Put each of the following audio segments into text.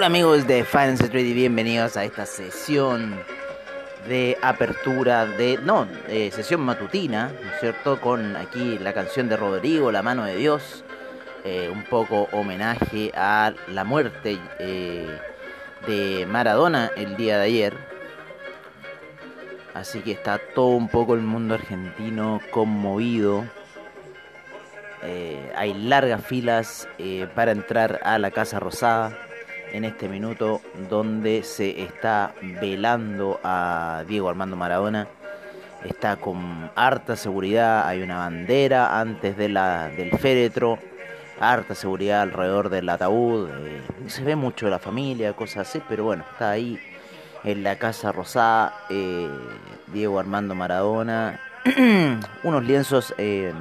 Hola amigos de Finance Street y bienvenidos a esta sesión de apertura de... No, eh, sesión matutina, ¿no es cierto? Con aquí la canción de Rodrigo, La mano de Dios. eh, un poco homenaje a la muerte eh, de Maradona el día de ayer. Así que está todo un poco el mundo argentino conmovido. Hay largas filas para entrar a la Casa Rosada en este minuto donde se está velando a Diego Armando Maradona. Está con harta seguridad, hay una bandera antes de la, del féretro, harta seguridad alrededor del ataúd. eh, se ve mucho la familia, cosas así, pero bueno, está ahí en la Casa Rosada eh, Diego Armando Maradona. Unos lienzos eh,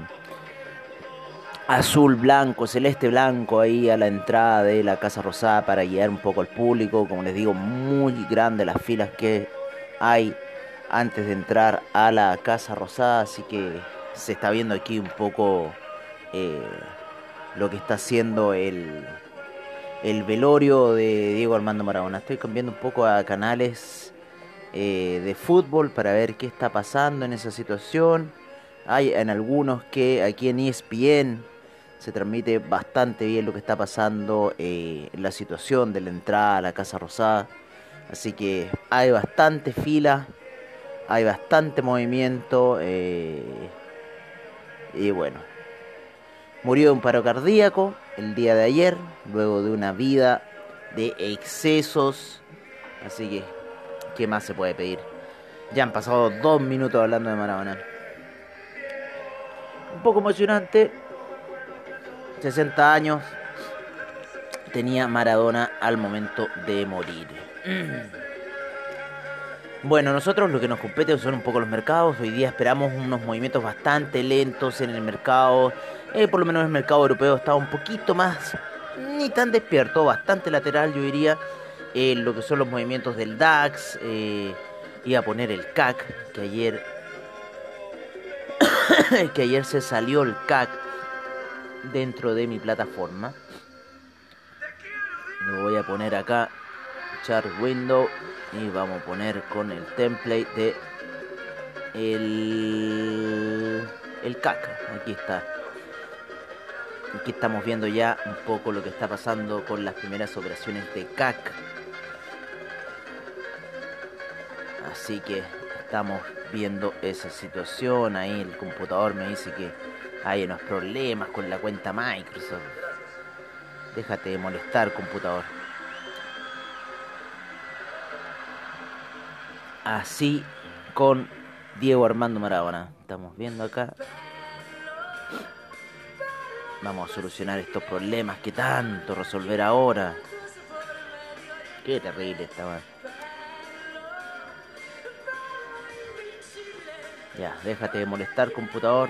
azul, blanco, celeste, blanco ahí a la entrada de la Casa Rosada para guiar un poco al público. Como les digo, muy grande las filas que hay antes de entrar a la Casa Rosada. Así que se está viendo aquí un poco eh, lo que está haciendo el, el velorio de Diego Armando Maradona. Estoy cambiando un poco a canales eh, de fútbol para ver qué está pasando en esa situación. Hay en algunos que aquí en ESPN se transmite bastante bien lo que está pasando eh, en la situación de la entrada a la Casa Rosada. Así que hay bastante fila, hay bastante movimiento. eh, y bueno, murió de un paro cardíaco el día de ayer, luego de una vida de excesos. Así que, ¿qué más se puede pedir? Ya han pasado dos minutos hablando de Maradona. Un poco emocionante. 60 años tenía Maradona al momento de morir. Bueno, nosotros lo que nos compete son un poco los mercados. Hoy día esperamos unos movimientos bastante lentos en el mercado. Eh, por lo menos el mercado europeo está un poquito más, ni tan despierto, bastante lateral yo diría. En lo que son los movimientos del DAX. Eh, iba a poner el CAC, que ayer, que ayer se salió el CAC dentro de mi plataforma. Lo voy a poner acá, chart window, y vamos a poner con el template de el, el CAC. Aquí está. Aquí estamos viendo ya un poco lo que está pasando con las primeras operaciones de CAC. Así que estamos viendo esa situación. Ahí el computador me dice que hay unos problemas con la cuenta Microsoft. Déjate de molestar, computador. Así con Diego Armando Maradona. Estamos viendo acá. Vamos a solucionar estos problemas que tanto resolver ahora. Qué terrible estaba. Ya, déjate de molestar, computador.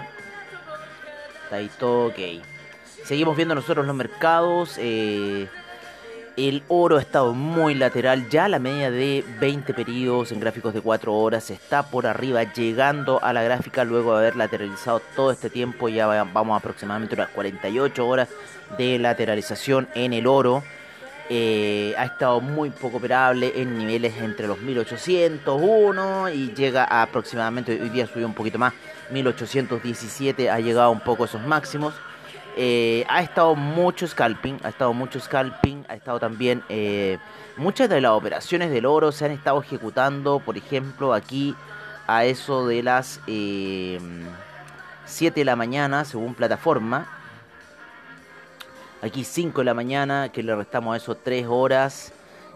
Ahí todo ok. Seguimos viendo nosotros los mercados. eh, el oro ha estado muy lateral. Ya la media de 20 periodos en gráficos de 4 horas está por arriba, llegando a la gráfica luego de haber lateralizado todo este tiempo. Ya va- vamos aproximadamente unas 48 horas de lateralización en el oro. Eh, ha estado muy poco operable en niveles entre los 1801 y llega a aproximadamente, hoy día subió un poquito más, 1817 ha llegado un poco a esos máximos. Eh, ha estado mucho scalping, ha estado mucho scalping, ha estado también eh, muchas de las operaciones del oro se han estado ejecutando, por ejemplo, aquí a eso de las eh, 7 de la mañana, según plataforma. Aquí 5 de la mañana, que le restamos a eso 3 horas,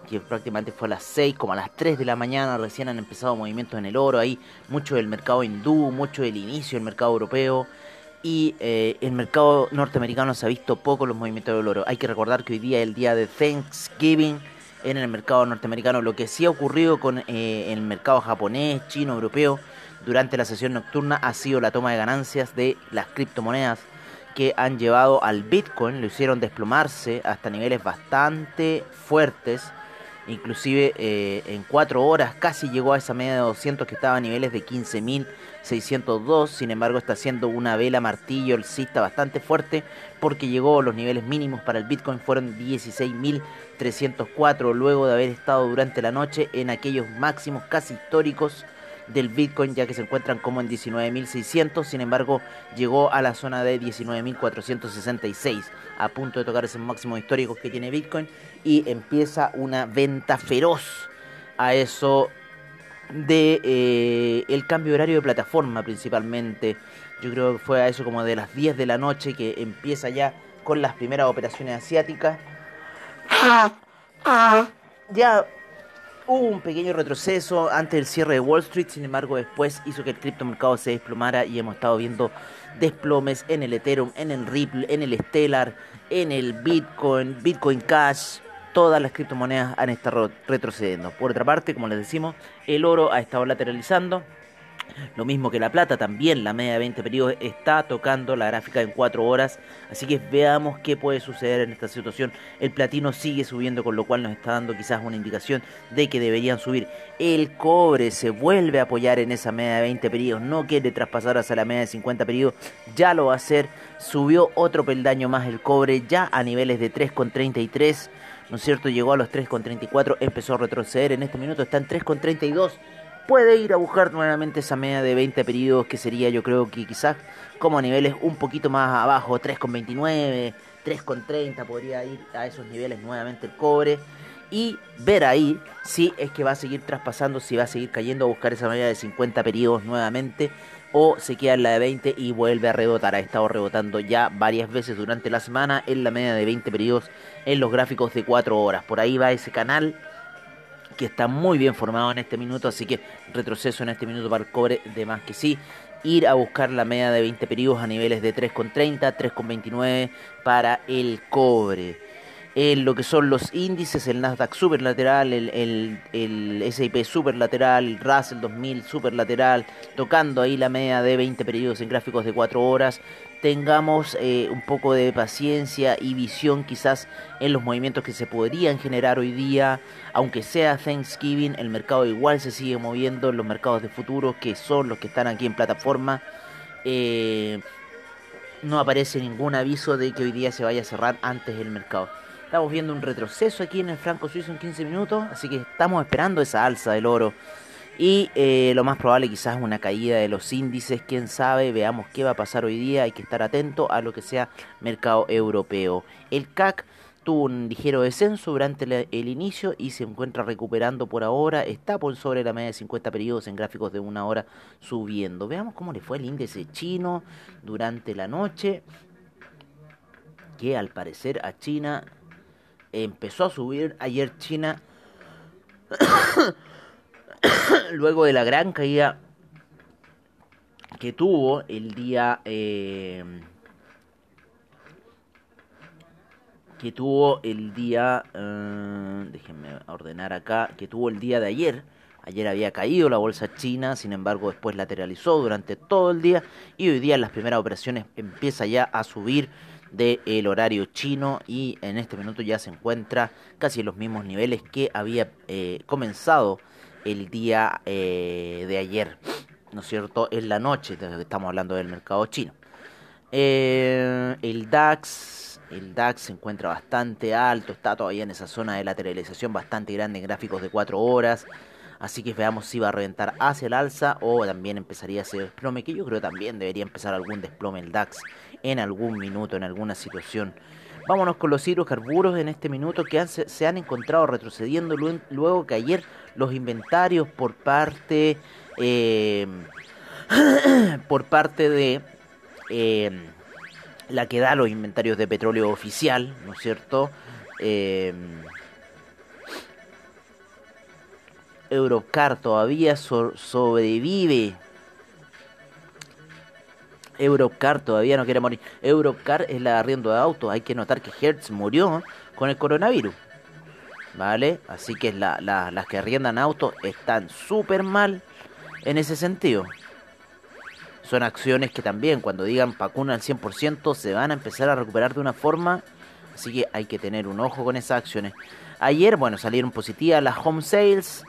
que prácticamente fue a las 6, como a las 3 de la mañana recién han empezado movimientos en el oro, ahí mucho del mercado hindú, mucho del inicio del mercado europeo y eh, el mercado norteamericano se ha visto poco los movimientos del oro. Hay que recordar que hoy día es el día de Thanksgiving en el mercado norteamericano, lo que sí ha ocurrido con eh, el mercado japonés, chino, europeo durante la sesión nocturna ha sido la toma de ganancias de las criptomonedas que han llevado al Bitcoin, lo hicieron desplomarse hasta niveles bastante fuertes, inclusive eh, en 4 horas casi llegó a esa media de 200 que estaba a niveles de 15.602, sin embargo está haciendo una vela martillo alcista bastante fuerte porque llegó a los niveles mínimos para el Bitcoin fueron 16.304 luego de haber estado durante la noche en aquellos máximos casi históricos del Bitcoin ya que se encuentran como en 19.600, sin embargo llegó a la zona de 19.466 a punto de tocar esos máximos históricos que tiene Bitcoin y empieza una venta feroz a eso de eh, el cambio horario de plataforma principalmente. Yo creo que fue a eso como de las 10 de la noche que empieza ya con las primeras operaciones asiáticas. Ya Hubo un pequeño retroceso antes del cierre de Wall Street, sin embargo después hizo que el criptomercado se desplomara y hemos estado viendo desplomes en el Ethereum, en el Ripple, en el Stellar, en el Bitcoin, Bitcoin Cash. Todas las criptomonedas han estado retrocediendo. Por otra parte, como les decimos, el oro ha estado lateralizando. Lo mismo que la plata, también la media de 20 periodos está tocando la gráfica en 4 horas. Así que veamos qué puede suceder en esta situación. El platino sigue subiendo, con lo cual nos está dando quizás una indicación de que deberían subir. El cobre se vuelve a apoyar en esa media de 20 periodos. No quiere traspasar hacia la media de 50 periodos. Ya lo va a hacer. Subió otro peldaño más el cobre, ya a niveles de 3,33. ¿No es cierto? Llegó a los 3,34. Empezó a retroceder. En este minuto está en 3,32 puede ir a buscar nuevamente esa media de 20 periodos que sería yo creo que quizás como a niveles un poquito más abajo, 3,29, 3,30 podría ir a esos niveles nuevamente el cobre y ver ahí si es que va a seguir traspasando, si va a seguir cayendo a buscar esa media de 50 periodos nuevamente o se queda en la de 20 y vuelve a rebotar. Ha estado rebotando ya varias veces durante la semana en la media de 20 periodos en los gráficos de 4 horas. Por ahí va ese canal que está muy bien formado en este minuto, así que retroceso en este minuto para el cobre de más que sí. Ir a buscar la media de 20 periodos a niveles de 3,30, 3,29 para el cobre. En lo que son los índices, el Nasdaq superlateral, el, el, el S&P superlateral, el Russell 2000 superlateral, tocando ahí la media de 20 periodos en gráficos de 4 horas, tengamos eh, un poco de paciencia y visión quizás en los movimientos que se podrían generar hoy día. Aunque sea Thanksgiving, el mercado igual se sigue moviendo en los mercados de futuros, que son los que están aquí en plataforma. Eh, no aparece ningún aviso de que hoy día se vaya a cerrar antes del mercado. Estamos viendo un retroceso aquí en el franco suizo en 15 minutos, así que estamos esperando esa alza del oro y eh, lo más probable quizás una caída de los índices, quién sabe, veamos qué va a pasar hoy día, hay que estar atento a lo que sea mercado europeo. El CAC tuvo un ligero descenso durante el inicio y se encuentra recuperando por ahora, está por sobre la media de 50 periodos en gráficos de una hora subiendo. Veamos cómo le fue el índice chino durante la noche, que al parecer a China empezó a subir ayer China luego de la gran caída que tuvo el día eh, que tuvo el día eh, déjenme ordenar acá que tuvo el día de ayer. Ayer había caído la bolsa china sin embargo después lateralizó durante todo el día y hoy día en las primeras operaciones empieza ya a subir del horario chino y en este minuto ya se encuentra casi en los mismos niveles que había eh, comenzado el día eh, de ayer, ¿no es cierto? En la noche, estamos hablando del mercado chino. Eh, el DAX, el DAX se encuentra bastante alto, está todavía en esa zona de lateralización bastante grande en gráficos de 4 horas. Así que veamos si va a reventar hacia el alza o también empezaría ese desplome, que yo creo también debería empezar algún desplome el DAX en algún minuto, en alguna situación. Vámonos con los hidrocarburos en este minuto que se han encontrado retrocediendo luego que ayer los inventarios por parte eh, por parte de eh, la que da los inventarios de petróleo oficial, ¿no es cierto? Eh, Eurocar todavía so- sobrevive. Eurocar todavía no quiere morir. Eurocar es la arriendo de autos. Hay que notar que Hertz murió con el coronavirus. ¿Vale? Así que la- la- las que arriendan autos están súper mal en ese sentido. Son acciones que también cuando digan vacuna al 100% se van a empezar a recuperar de una forma. Así que hay que tener un ojo con esas acciones. Ayer, bueno, salieron positivas las home sales.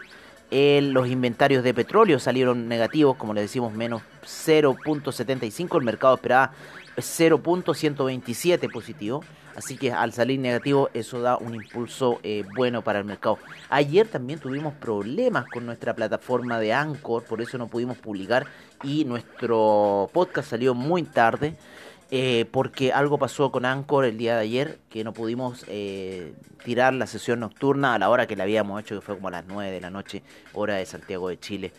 Los inventarios de petróleo salieron negativos, como le decimos, menos 0.75. El mercado esperaba 0.127 positivo. Así que al salir negativo, eso da un impulso eh, bueno para el mercado. Ayer también tuvimos problemas con nuestra plataforma de Anchor, por eso no pudimos publicar y nuestro podcast salió muy tarde. Eh, porque algo pasó con Anchor el día de ayer, que no pudimos eh, tirar la sesión nocturna a la hora que la habíamos hecho, que fue como a las 9 de la noche, hora de Santiago de Chile.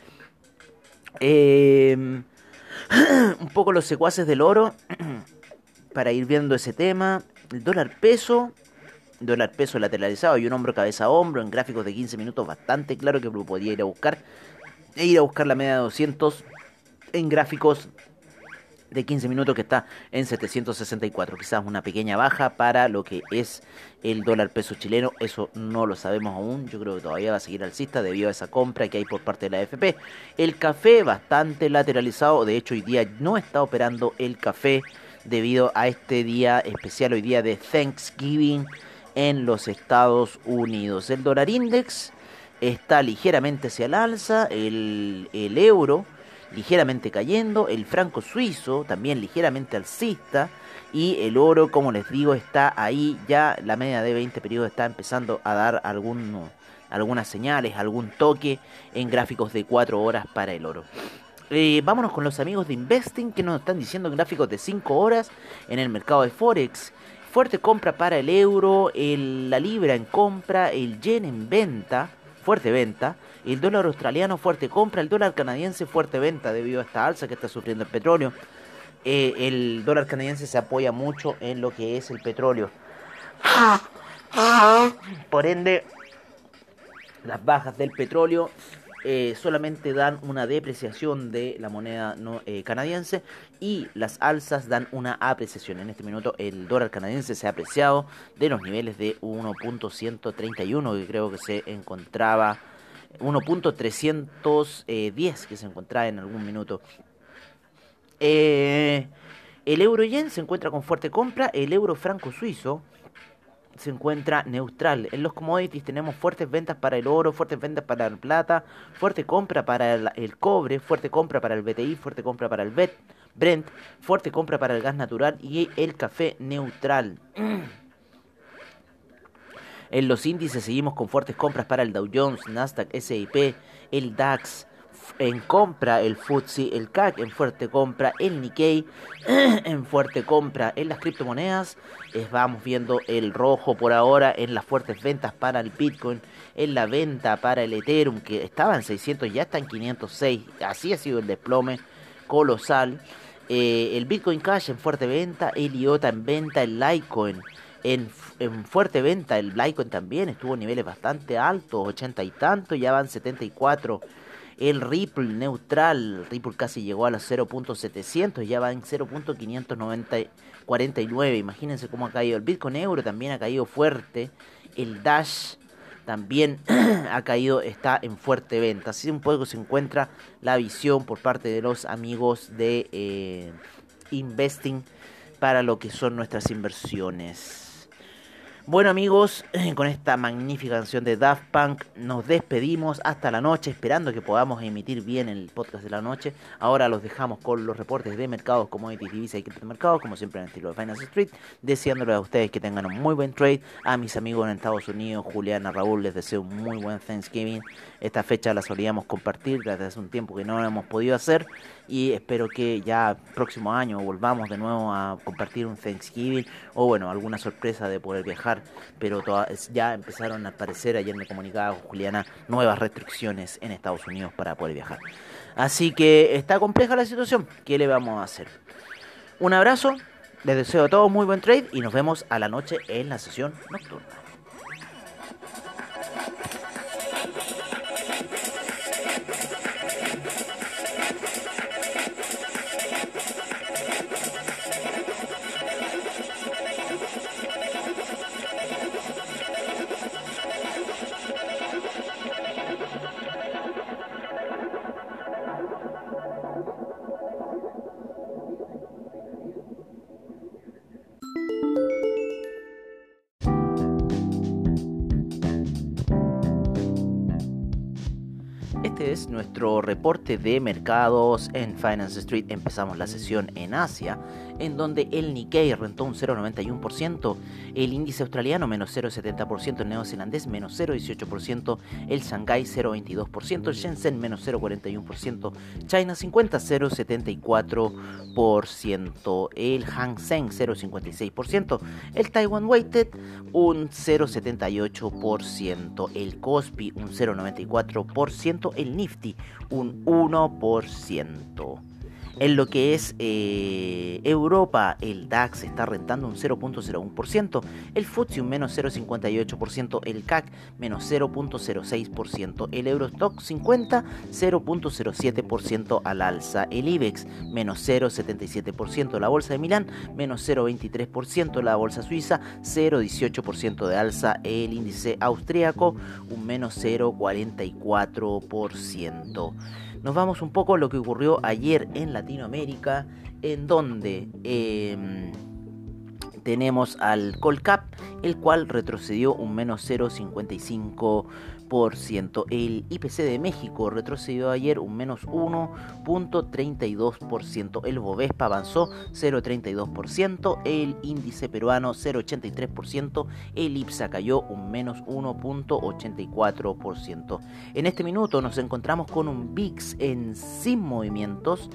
Eh, un poco los secuaces del oro, para ir viendo ese tema. El dólar peso, dólar peso lateralizado y un hombro cabeza a hombro en gráficos de 15 minutos bastante claro que lo podía ir a buscar. E ir a buscar la media de 200 en gráficos de 15 minutos que está en 764. Quizás una pequeña baja para lo que es el dólar peso chileno. Eso no lo sabemos aún. Yo creo que todavía va a seguir alcista debido a esa compra que hay por parte de la AFP. El café bastante lateralizado. De hecho, hoy día no está operando el café debido a este día especial, hoy día de Thanksgiving en los Estados Unidos. El dólar index está ligeramente hacia el alza. El, el euro ligeramente cayendo, el franco suizo también ligeramente alcista y el oro, como les digo, está ahí ya la media de 20 periodos está empezando a dar algún, algunas señales, algún toque en gráficos de 4 horas para el oro. Eh, vámonos con los amigos de Investing que nos están diciendo gráficos de 5 horas en el mercado de Forex. Fuerte compra para el euro, la libra en compra, el yen en venta, fuerte venta, el dólar australiano fuerte compra, el dólar canadiense fuerte venta debido a esta alza que está sufriendo el petróleo. Eh, el dólar canadiense se apoya mucho en lo que es el petróleo. Por ende, las bajas del petróleo eh, solamente dan una depreciación de la moneda eh, canadiense y las alzas dan una apreciación. En este minuto el dólar canadiense se ha apreciado de los niveles de 1.131 que creo que se encontraba 1.310 que se encontraba en algún minuto. Eh, el euro yen se encuentra con fuerte compra, el euro franco suizo se encuentra neutral. En los commodities tenemos fuertes ventas para el oro, fuertes ventas para la plata, fuerte compra para el, cobre, fuerte compra para el BTI, fuerte compra para el BET, Brent, fuerte compra para el gas natural y el café neutral. En los índices seguimos con fuertes compras para el Dow Jones, Nasdaq, S&P, el DAX, en compra el FTSE, el CAC en fuerte compra, el Nikkei en fuerte compra en las criptomonedas. Eh, vamos viendo el rojo por ahora en las fuertes ventas para el Bitcoin, en la venta para el Ethereum que estaba en 600 ya está en 506. Así ha sido el desplome colosal. Eh, el Bitcoin Cash en fuerte venta, el IOTA en venta, el Litecoin en, en fuerte venta, el Litecoin también estuvo en niveles bastante altos, 80 y tanto, ya van 74. El Ripple neutral, Ripple casi llegó a los 0.700, ya va en 0.549. Imagínense cómo ha caído. El Bitcoin Euro también ha caído fuerte. El Dash también ha caído, está en fuerte venta. Así un poco se encuentra la visión por parte de los amigos de eh, Investing para lo que son nuestras inversiones. Bueno amigos, con esta magnífica canción de Daft Punk nos despedimos hasta la noche, esperando que podamos emitir bien el podcast de la noche. Ahora los dejamos con los reportes de mercados, commodities, divisas y criptomercados, como siempre en el estilo de Finance Street, deseándoles a ustedes que tengan un muy buen trade. A mis amigos en Estados Unidos, Juliana, Raúl, les deseo un muy buen Thanksgiving. Esta fecha la solíamos compartir desde hace un tiempo que no hemos podido hacer y espero que ya próximo año volvamos de nuevo a compartir un Thanksgiving o bueno, alguna sorpresa de poder viajar, pero ya empezaron a aparecer, ayer me comunicaba con Juliana, nuevas restricciones en Estados Unidos para poder viajar. Así que está compleja la situación, ¿qué le vamos a hacer? Un abrazo, Les deseo a todos muy buen trade y nos vemos a la noche en la sesión nocturna. Nuestro reporte de mercados en Finance Street. Empezamos la sesión en Asia, en donde el Nikkei rentó un 0,91%, el índice australiano menos 0,70%, el neozelandés menos 0,18%, el Shanghai 0,22%, el Shenzhen menos 0,41%, China 50 0,74%, el Hang Seng 0,56%, el Taiwan Weighted un 0,78%, el Kospi un 0,94%, el Nifty un 1%. En lo que es eh, Europa, el DAX está rentando un 0.01%, el FTSE un menos 0.58%, el CAC menos 0.06%, el Eurostock 50 0.07% al alza, el IBEX menos 0.77%, la Bolsa de Milán menos 0.23%, la Bolsa Suiza 0.18% de alza, el índice austríaco un menos 0.44% nos vamos un poco a lo que ocurrió ayer en Latinoamérica, en donde em, tenemos al Colcap, el cual retrocedió un menos 0,55%. El IPC de México retrocedió ayer un menos 1.32%. El Bovespa avanzó 0.32%. El índice peruano 0.83%. El IPSA cayó un menos 1.84%. En este minuto nos encontramos con un VIX en sin movimientos.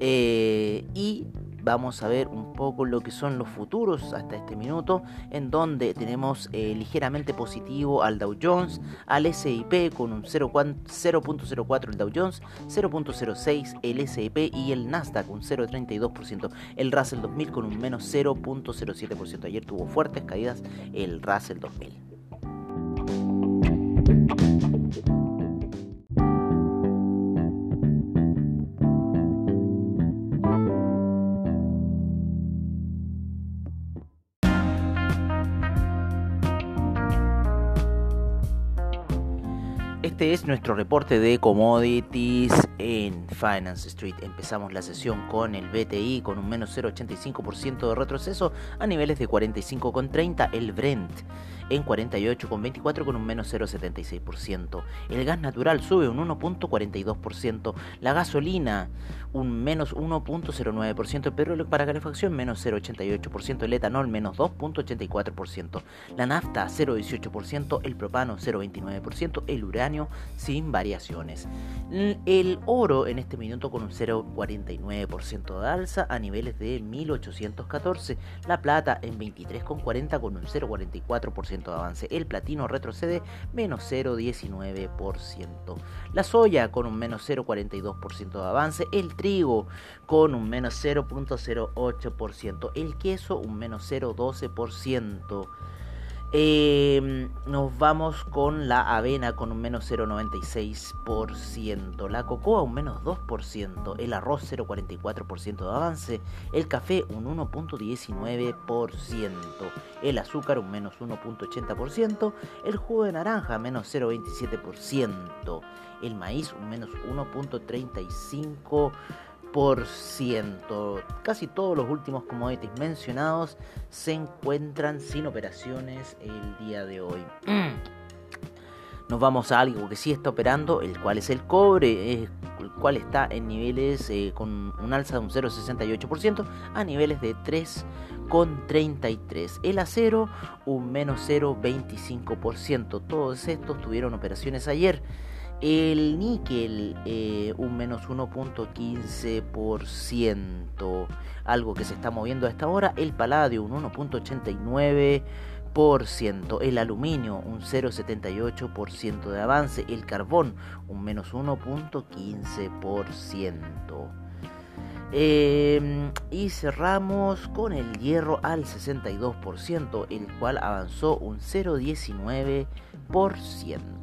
Eh, y vamos a ver un poco lo que son los futuros hasta este minuto, en donde tenemos eh, ligeramente positivo al Dow Jones, al SIP con un 0.04 el Dow Jones, 0.06 el SIP y el Nasdaq un 0.32%, el Russell 2000 con un menos 0.07%. Ayer tuvo fuertes caídas el Russell 2000. Es nuestro reporte de commodities en Finance Street. Empezamos la sesión con el BTI con un menos 0,85% de retroceso a niveles de 45,30. El Brent en 48,24 con un menos 0,76%. El gas natural sube un 1,42%. La gasolina un menos 1,09%. El petróleo para calefacción menos 0,88%. El etanol menos 2,84%. La nafta 0,18%. El propano 0,29%. El uranio sin variaciones. El oro en este minuto con un 0,49% de alza a niveles de 1814. La plata en 23,40 con un 0,44% de avance. El platino retrocede menos 0,19%. La soya con un menos 0,42% de avance. El trigo con un menos 0,08%. El queso un menos 0,12%. Em, nos vamos con la avena con un menos 0,96%, la cocoa un menos 2%, el arroz 0,44% de avance, el café un 1,19%, el azúcar un menos 1,80%, el jugo de naranja menos 0,27%, el maíz un menos 1,35%, Casi todos los últimos commodities mencionados se encuentran sin operaciones el día de hoy. Nos vamos a algo que sí está operando, el cual es el cobre, el cual está en niveles eh, con un alza de un 0,68% a niveles de 3,33. El acero un menos 0,25%. Todos estos tuvieron operaciones ayer. El níquel, eh, un menos 1.15%, algo que se está moviendo a esta hora. El paladio, un 1.89%. El aluminio, un 0.78% de avance. El carbón, un menos 1.15%. Em, y cerramos con el hierro al 62%, el cual avanzó un 0,19%.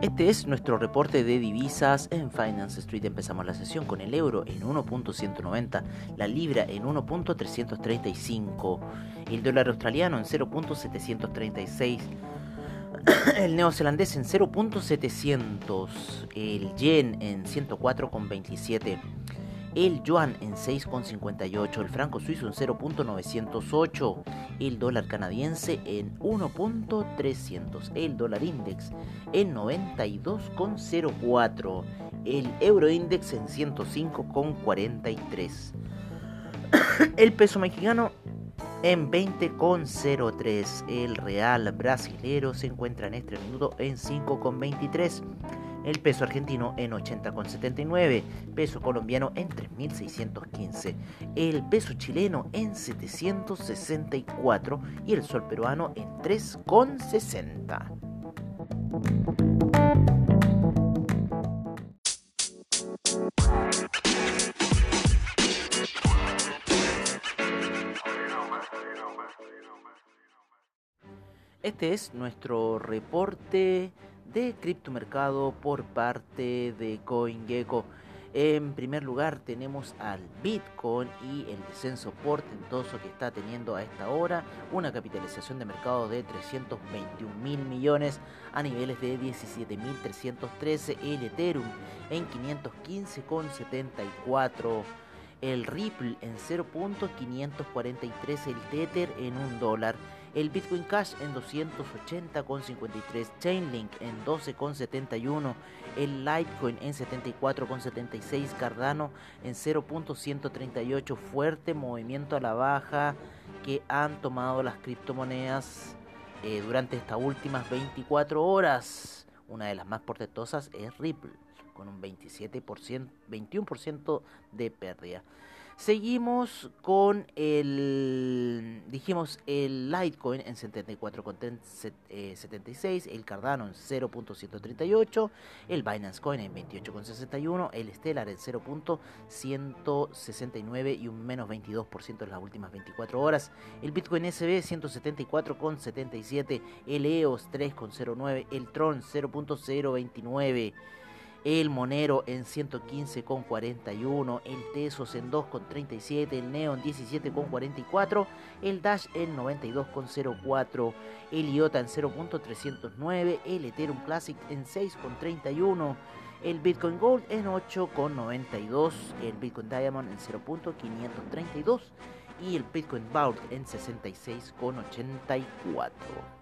Este es nuestro reporte de divisas en Finance Street. Empezamos la sesión con el euro en 1.190, la libra en 1.335, el dólar australiano en 0.736, el neozelandés en 0.700, el yen en 104.27 el yuan en 6,58, el franco suizo en 0.908, el dólar canadiense en 1.300, el dólar index en 92,04, el euro index en 105,43, el peso mexicano en 20,03, el real brasilero se encuentra en este minuto en 5,23 el peso argentino en 80,79, peso colombiano en 3.615, el peso chileno en 764 y el sol peruano en 3,60. Este es nuestro reporte de criptomercado por parte de CoinGecko. En primer lugar tenemos al Bitcoin y el descenso portentoso que está teniendo a esta hora, una capitalización de mercado de 321 mil millones a niveles de 17.313, el Ethereum en 515,74, el Ripple en 0.543, el Tether en un dólar el Bitcoin Cash en 280,53, Chainlink en 12,71, el Litecoin en 74,76, Cardano en 0.138, fuerte movimiento a la baja que han tomado las criptomonedas eh, durante estas últimas 24 horas. Una de las más portentosas es Ripple, con un 27%, 21% de pérdida. Seguimos con el, dijimos, el Litecoin en 74,76, eh, el Cardano en 0.138, el Binance Coin en 28,61, el Stellar en 0.169 y un menos 22% en las últimas 24 horas, el Bitcoin SB 174,77, el EOS 3,09, el Tron 0.029 el Monero en 115,41, el Tesos en 2,37, el Neon 17,44, el Dash en 92,04, el IOTA en 0.309, el Ethereum Classic en 6,31, el Bitcoin Gold en 8,92, el Bitcoin Diamond en 0.532 y el Bitcoin Vault en 66,84.